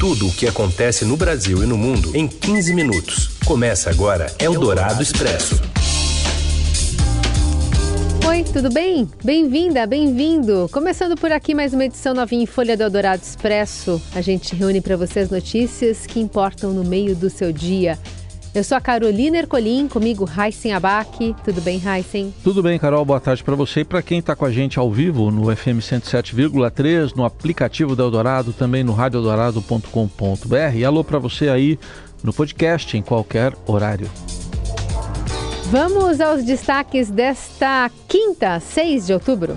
Tudo o que acontece no Brasil e no mundo em 15 minutos. Começa agora Eldorado Expresso. Oi, tudo bem? Bem-vinda, bem-vindo. Começando por aqui mais uma edição novinha em Folha do Eldorado Expresso. A gente reúne para você as notícias que importam no meio do seu dia. Eu sou a Carolina Ercolim, comigo Heisen Abac. Tudo bem, Heisen? Tudo bem, Carol. Boa tarde para você e para quem está com a gente ao vivo no FM 107,3, no aplicativo da Eldorado, também no radioeldorado.com.br. E alô para você aí no podcast em qualquer horário. Vamos aos destaques desta quinta, 6 de outubro.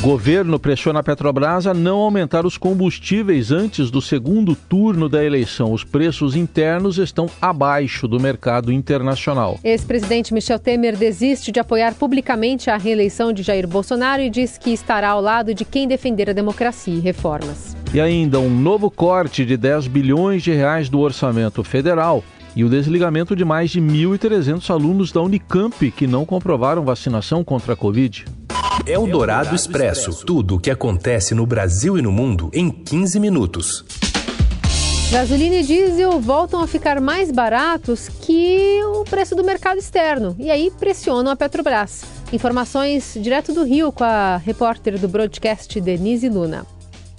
Governo pressiona a Petrobras a não aumentar os combustíveis antes do segundo turno da eleição. Os preços internos estão abaixo do mercado internacional. Ex-presidente Michel Temer desiste de apoiar publicamente a reeleição de Jair Bolsonaro e diz que estará ao lado de quem defender a democracia e reformas. E ainda um novo corte de 10 bilhões de reais do orçamento federal e o desligamento de mais de 1.300 alunos da Unicamp que não comprovaram vacinação contra a Covid. É o Dourado Expresso. Tudo o que acontece no Brasil e no mundo em 15 minutos. Gasolina e diesel voltam a ficar mais baratos que o preço do mercado externo e aí pressionam a Petrobras. Informações direto do Rio com a repórter do broadcast Denise Luna.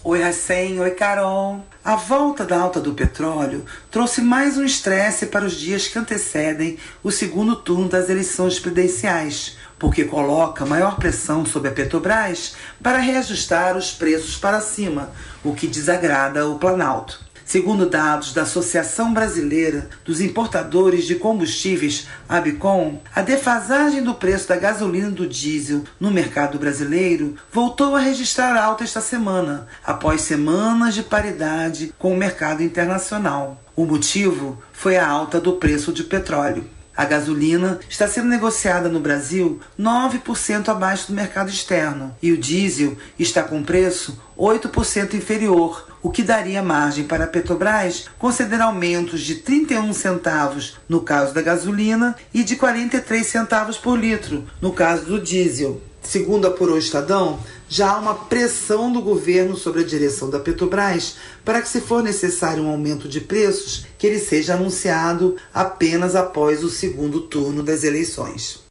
Oi, Racem. Oi, Carol. A volta da alta do petróleo trouxe mais um estresse para os dias que antecedem o segundo turno das eleições presidenciais, porque coloca maior pressão sobre a Petrobras para reajustar os preços para cima, o que desagrada o Planalto. Segundo dados da Associação Brasileira dos Importadores de Combustíveis, ABCOM, a defasagem do preço da gasolina e do diesel no mercado brasileiro voltou a registrar alta esta semana, após semanas de paridade com o mercado internacional. O motivo foi a alta do preço de petróleo. A gasolina está sendo negociada no Brasil 9% abaixo do mercado externo e o diesel está com preço 8% inferior, o que daria margem para a Petrobras conceder aumentos de 31 centavos no caso da gasolina e de 43 centavos por litro no caso do diesel. Segundo apurou o Estadão, já há uma pressão do governo sobre a direção da Petrobras para que, se for necessário um aumento de preços, que ele seja anunciado apenas após o segundo turno das eleições.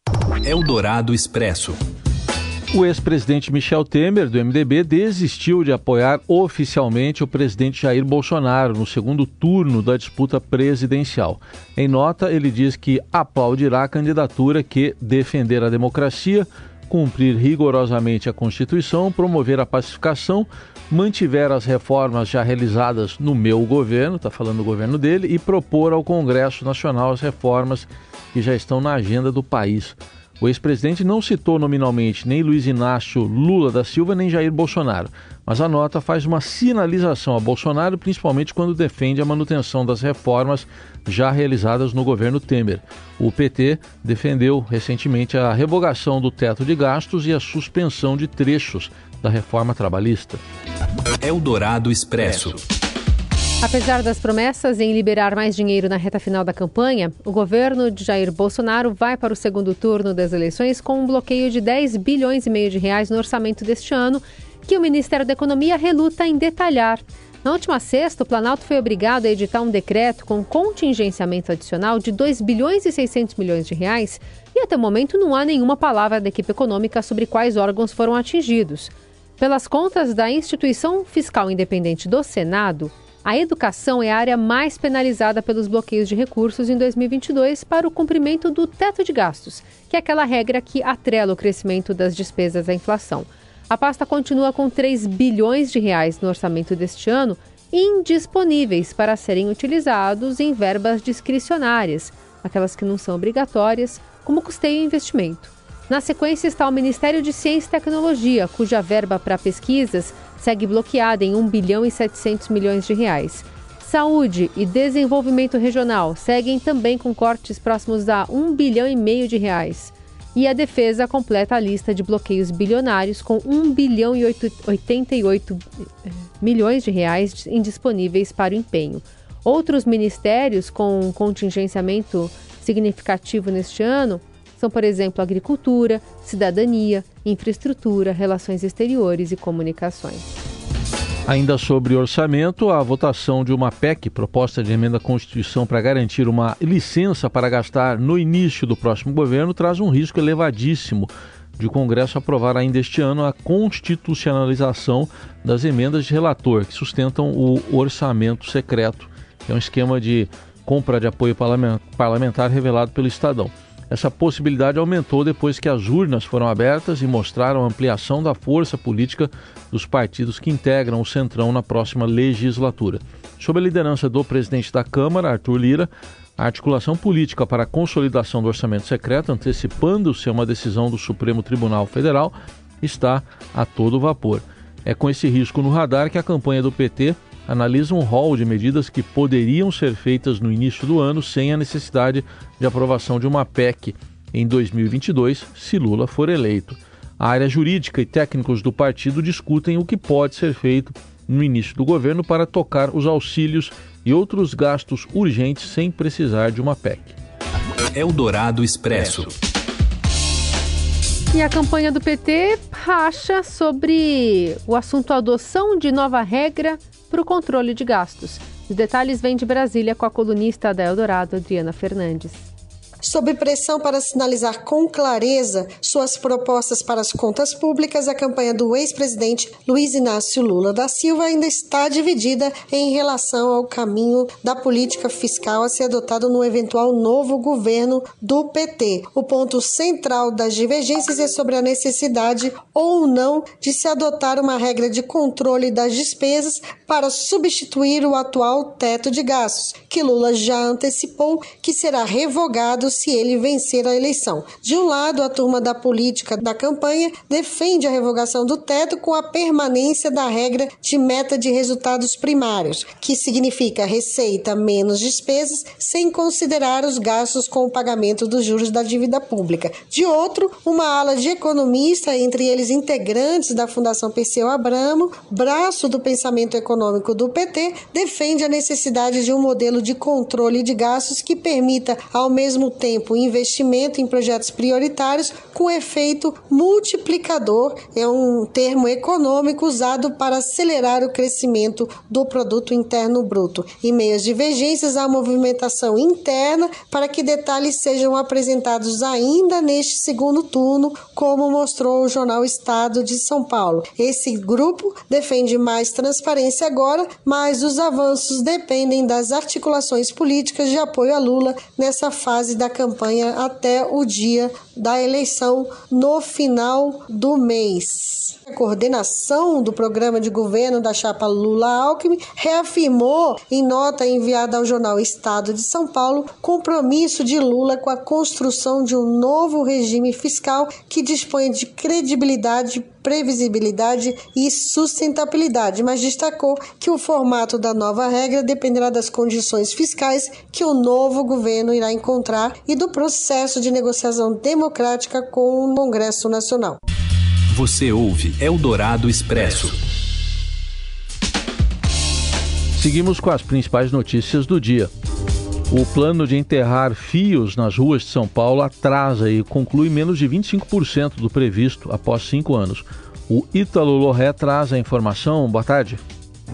Eldorado Expresso. O ex-presidente Michel Temer, do MDB, desistiu de apoiar oficialmente o presidente Jair Bolsonaro no segundo turno da disputa presidencial. Em nota, ele diz que aplaudirá a candidatura que defender a democracia, cumprir rigorosamente a Constituição, promover a pacificação, mantiver as reformas já realizadas no meu governo, está falando do governo dele, e propor ao Congresso Nacional as reformas que já estão na agenda do país. O ex-presidente não citou nominalmente nem Luiz Inácio Lula da Silva nem Jair Bolsonaro, mas a nota faz uma sinalização a Bolsonaro, principalmente quando defende a manutenção das reformas já realizadas no governo Temer. O PT defendeu recentemente a revogação do teto de gastos e a suspensão de trechos da reforma trabalhista. Eldorado Expresso. Apesar das promessas em liberar mais dinheiro na reta final da campanha, o governo de Jair Bolsonaro vai para o segundo turno das eleições com um bloqueio de 10 bilhões e meio de reais no orçamento deste ano, que o Ministério da Economia reluta em detalhar. Na última sexta, o Planalto foi obrigado a editar um decreto com contingenciamento adicional de 2 bilhões e 600 milhões de reais, e até o momento não há nenhuma palavra da equipe econômica sobre quais órgãos foram atingidos. Pelas contas da Instituição Fiscal Independente do Senado, a educação é a área mais penalizada pelos bloqueios de recursos em 2022 para o cumprimento do teto de gastos, que é aquela regra que atrela o crescimento das despesas à inflação. A pasta continua com 3 bilhões de reais no orçamento deste ano indisponíveis para serem utilizados em verbas discricionárias, aquelas que não são obrigatórias, como custeio e investimento. Na sequência está o Ministério de Ciência e Tecnologia, cuja verba para pesquisas segue bloqueada em 1 bilhão e 700 milhões de reais. Saúde e desenvolvimento regional seguem também com cortes próximos a 1 bilhão e meio de reais. E a defesa completa a lista de bloqueios bilionários com 1 bilhão e 88 eh, milhões de reais indisponíveis para o empenho. Outros ministérios com contingenciamento significativo neste ano são, por exemplo, agricultura, cidadania, infraestrutura, relações exteriores e comunicações. Ainda sobre orçamento, a votação de uma PEC, proposta de emenda à Constituição para garantir uma licença para gastar no início do próximo governo, traz um risco elevadíssimo de o Congresso aprovar ainda este ano a constitucionalização das emendas de relator que sustentam o orçamento secreto, que é um esquema de compra de apoio parlamentar revelado pelo Estadão. Essa possibilidade aumentou depois que as urnas foram abertas e mostraram a ampliação da força política dos partidos que integram o Centrão na próxima legislatura. Sob a liderança do presidente da Câmara, Arthur Lira, a articulação política para a consolidação do orçamento secreto, antecipando-se a uma decisão do Supremo Tribunal Federal, está a todo vapor. É com esse risco no radar que a campanha do PT analisa um rol de medidas que poderiam ser feitas no início do ano sem a necessidade de aprovação de uma PEC em 2022, se Lula for eleito. A área jurídica e técnicos do partido discutem o que pode ser feito no início do governo para tocar os auxílios e outros gastos urgentes sem precisar de uma PEC. Eldorado Expresso. E a campanha do PT racha sobre o assunto adoção de nova regra para o controle de gastos. Os detalhes vêm de Brasília com a colunista da Eldorado, Adriana Fernandes sob pressão para sinalizar com clareza suas propostas para as contas públicas, a campanha do ex-presidente Luiz Inácio Lula da Silva ainda está dividida em relação ao caminho da política fiscal a ser adotado no eventual novo governo do PT. O ponto central das divergências é sobre a necessidade ou não de se adotar uma regra de controle das despesas para substituir o atual teto de gastos, que Lula já antecipou que será revogado se ele vencer a eleição. De um lado, a turma da política da campanha defende a revogação do teto com a permanência da regra de meta de resultados primários, que significa receita menos despesas, sem considerar os gastos com o pagamento dos juros da dívida pública. De outro, uma ala de economistas, entre eles integrantes da Fundação Perseu Abramo, braço do pensamento econômico do PT, defende a necessidade de um modelo de controle de gastos que permita, ao mesmo tempo investimento em projetos prioritários com efeito multiplicador, é um termo econômico usado para acelerar o crescimento do produto interno bruto. Em meio às divergências, há movimentação interna para que detalhes sejam apresentados ainda neste segundo turno, como mostrou o jornal Estado de São Paulo. Esse grupo defende mais transparência agora, mas os avanços dependem das articulações políticas de apoio a Lula nessa fase da campanha até o dia da eleição no final do mês. A coordenação do programa de governo da chapa Lula-Alckmin reafirmou, em nota enviada ao jornal Estado de São Paulo, compromisso de Lula com a construção de um novo regime fiscal que dispõe de credibilidade previsibilidade e sustentabilidade, mas destacou que o formato da nova regra dependerá das condições fiscais que o novo governo irá encontrar e do processo de negociação democrática com o Congresso Nacional. Você ouve Eldorado Expresso. Seguimos com as principais notícias do dia. O plano de enterrar fios nas ruas de São Paulo atrasa e conclui menos de 25% do previsto após cinco anos. O Ítalo Loré traz a informação. Boa tarde.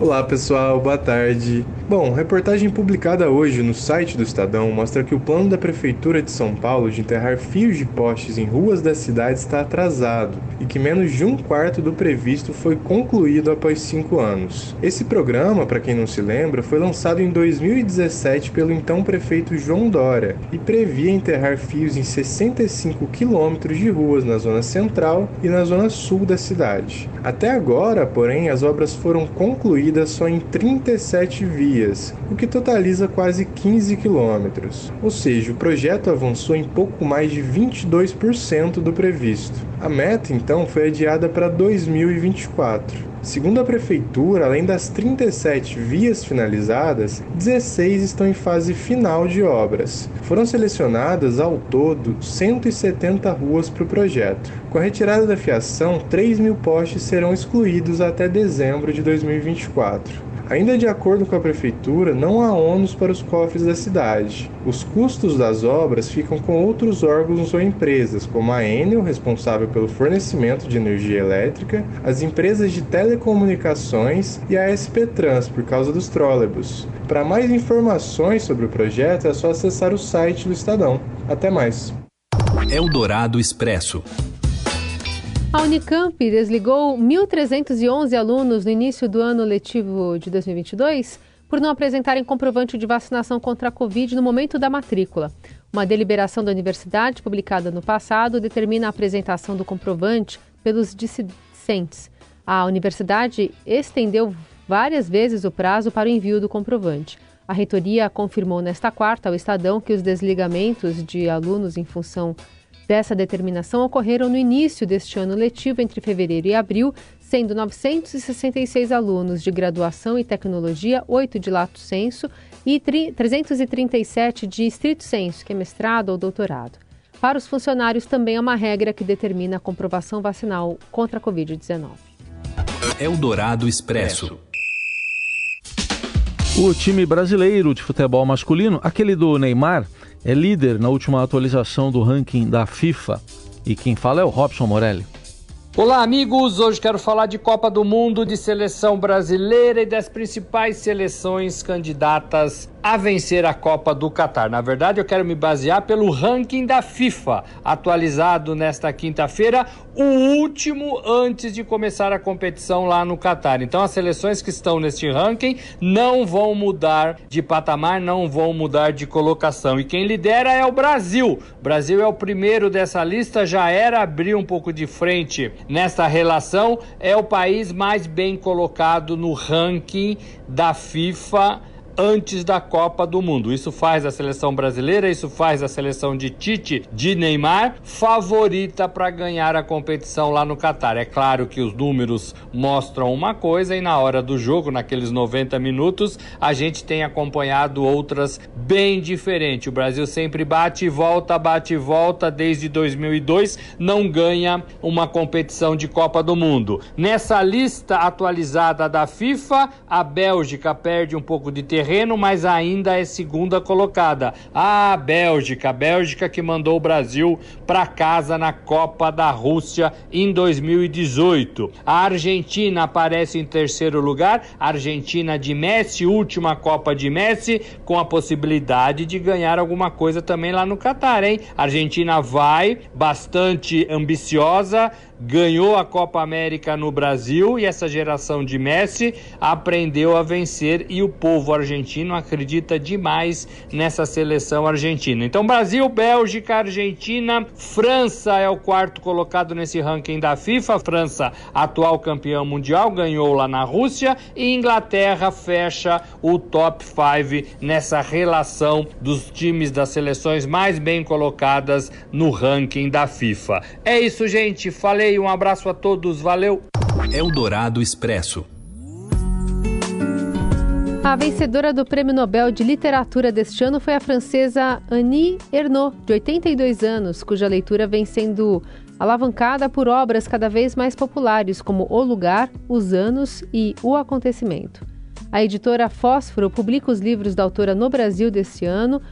Olá pessoal, boa tarde. Bom, reportagem publicada hoje no site do Estadão mostra que o plano da Prefeitura de São Paulo de enterrar fios de postes em ruas da cidade está atrasado e que menos de um quarto do previsto foi concluído após cinco anos. Esse programa, para quem não se lembra, foi lançado em 2017 pelo então prefeito João Dória e previa enterrar fios em 65 quilômetros de ruas na zona central e na zona sul da cidade. Até agora, porém, as obras foram concluídas só em 37 vias, o que totaliza quase 15 quilômetros. Ou seja, o projeto avançou em pouco mais de 22% do previsto. A meta, então, foi adiada para 2024. Segundo a Prefeitura, além das 37 vias finalizadas, 16 estão em fase final de obras. Foram selecionadas ao todo 170 ruas para o projeto. Com a retirada da fiação, 3 mil postes serão excluídos até dezembro de 2024. Ainda de acordo com a prefeitura, não há ônus para os cofres da cidade. Os custos das obras ficam com outros órgãos ou empresas, como a Enel, responsável pelo fornecimento de energia elétrica, as empresas de telecomunicações e a SP Trans, por causa dos trólebus. Para mais informações sobre o projeto, é só acessar o site do Estadão. Até mais. Eldorado Expresso. A Unicamp desligou 1.311 alunos no início do ano letivo de 2022 por não apresentarem comprovante de vacinação contra a Covid no momento da matrícula. Uma deliberação da universidade, publicada no passado, determina a apresentação do comprovante pelos discentes. A universidade estendeu várias vezes o prazo para o envio do comprovante. A reitoria confirmou nesta quarta ao Estadão que os desligamentos de alunos em função dessa determinação ocorreram no início deste ano letivo, entre fevereiro e abril, sendo 966 alunos de graduação e tecnologia, 8 de lato senso e 337 de estrito senso, que é mestrado ou doutorado. Para os funcionários, também é uma regra que determina a comprovação vacinal contra a Covid-19. Eldorado Expresso. O time brasileiro de futebol masculino, aquele do Neymar, é líder na última atualização do ranking da FIFA. E quem fala é o Robson Morelli. Olá, amigos! Hoje quero falar de Copa do Mundo, de seleção brasileira e das principais seleções candidatas a vencer a Copa do Catar. Na verdade, eu quero me basear pelo ranking da FIFA, atualizado nesta quinta-feira, o último antes de começar a competição lá no Catar. Então, as seleções que estão neste ranking não vão mudar de patamar, não vão mudar de colocação. E quem lidera é o Brasil. O Brasil é o primeiro dessa lista, já era abrir um pouco de frente nessa relação, é o país mais bem colocado no ranking da FIFA antes da Copa do Mundo. Isso faz a seleção brasileira, isso faz a seleção de Tite, de Neymar, favorita para ganhar a competição lá no Catar. É claro que os números mostram uma coisa e na hora do jogo, naqueles 90 minutos, a gente tem acompanhado outras bem diferentes. O Brasil sempre bate e volta, bate e volta desde 2002, não ganha uma competição de Copa do Mundo. Nessa lista atualizada da FIFA, a Bélgica perde um pouco de terreno terreno, mas ainda é segunda colocada. A Bélgica, Bélgica que mandou o Brasil para casa na Copa da Rússia em 2018. A Argentina aparece em terceiro lugar, Argentina de Messi, última Copa de Messi, com a possibilidade de ganhar alguma coisa também lá no Catar, hein? A Argentina vai bastante ambiciosa, ganhou a Copa América no Brasil e essa geração de Messi aprendeu a vencer e o povo argentino acredita demais nessa seleção argentina. Então, Brasil, Bélgica, Argentina, França é o quarto colocado nesse ranking da FIFA. França, atual campeão mundial, ganhou lá na Rússia e Inglaterra fecha o top 5 nessa relação dos times das seleções mais bem colocadas no ranking da FIFA. É isso, gente. Falei um abraço a todos, valeu! Eldorado Expresso. A vencedora do Prêmio Nobel de Literatura deste ano foi a francesa Annie Ernaux, de 82 anos, cuja leitura vem sendo alavancada por obras cada vez mais populares, como O Lugar, Os Anos e O Acontecimento. A editora Fósforo publica os livros da autora no Brasil deste ano,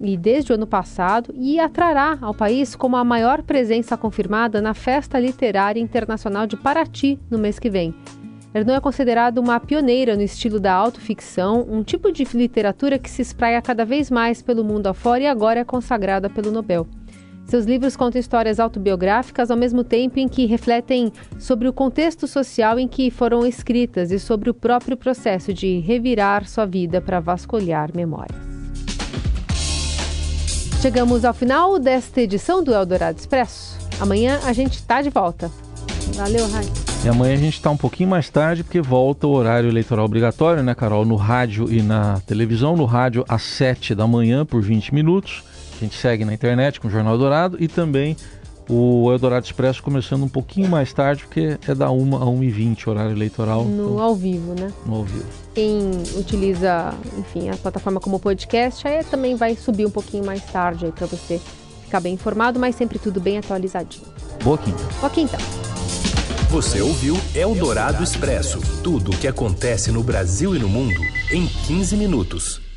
e desde o ano passado e atrará ao país como a maior presença confirmada na Festa Literária Internacional de Paraty no mês que vem. Ernon é considerado uma pioneira no estilo da autoficção, um tipo de literatura que se espraia cada vez mais pelo mundo afora e agora é consagrada pelo Nobel. Seus livros contam histórias autobiográficas ao mesmo tempo em que refletem sobre o contexto social em que foram escritas e sobre o próprio processo de revirar sua vida para vasculhar memórias. Chegamos ao final desta edição do Eldorado Expresso. Amanhã a gente está de volta. Valeu, Rai. E amanhã a gente está um pouquinho mais tarde, porque volta o horário eleitoral obrigatório, né, Carol? No rádio e na televisão. No rádio às 7 da manhã, por 20 minutos. A gente segue na internet com o Jornal Dourado e também o Eldorado Expresso começando um pouquinho mais tarde, porque é da 1 a 1h20, horário eleitoral. No então, ao vivo, né? No ao vivo. Quem utiliza, enfim, a plataforma como podcast, aí também vai subir um pouquinho mais tarde aí para você ficar bem informado, mas sempre tudo bem atualizadinho. Boa quinta. Boa quinta. Você ouviu Eldorado Expresso tudo o que acontece no Brasil e no mundo em 15 minutos.